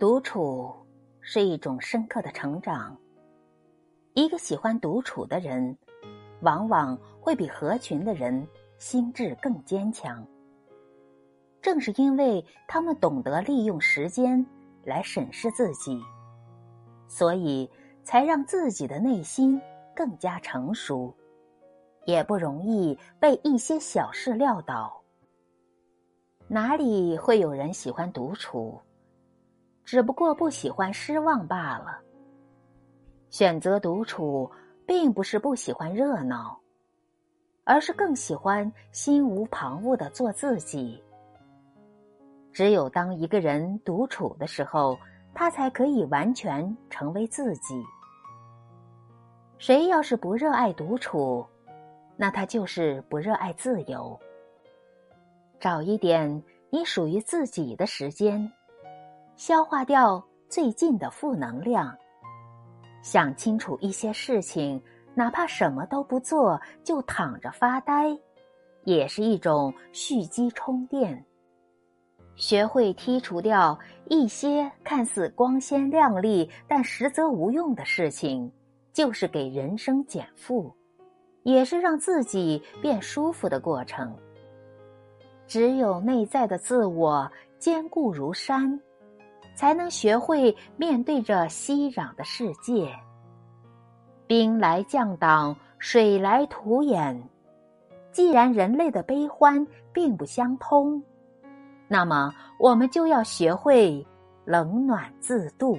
独处是一种深刻的成长。一个喜欢独处的人，往往会比合群的人心智更坚强。正是因为他们懂得利用时间来审视自己，所以才让自己的内心更加成熟，也不容易被一些小事撂倒。哪里会有人喜欢独处？只不过不喜欢失望罢了。选择独处，并不是不喜欢热闹，而是更喜欢心无旁骛的做自己。只有当一个人独处的时候，他才可以完全成为自己。谁要是不热爱独处，那他就是不热爱自由。找一点你属于自己的时间，消化掉最近的负能量，想清楚一些事情，哪怕什么都不做，就躺着发呆，也是一种蓄积充电。学会剔除掉一些看似光鲜亮丽但实则无用的事情，就是给人生减负，也是让自己变舒服的过程。只有内在的自我坚固如山，才能学会面对着熙攘的世界。兵来将挡，水来土掩。既然人类的悲欢并不相通。那么，我们就要学会冷暖自度。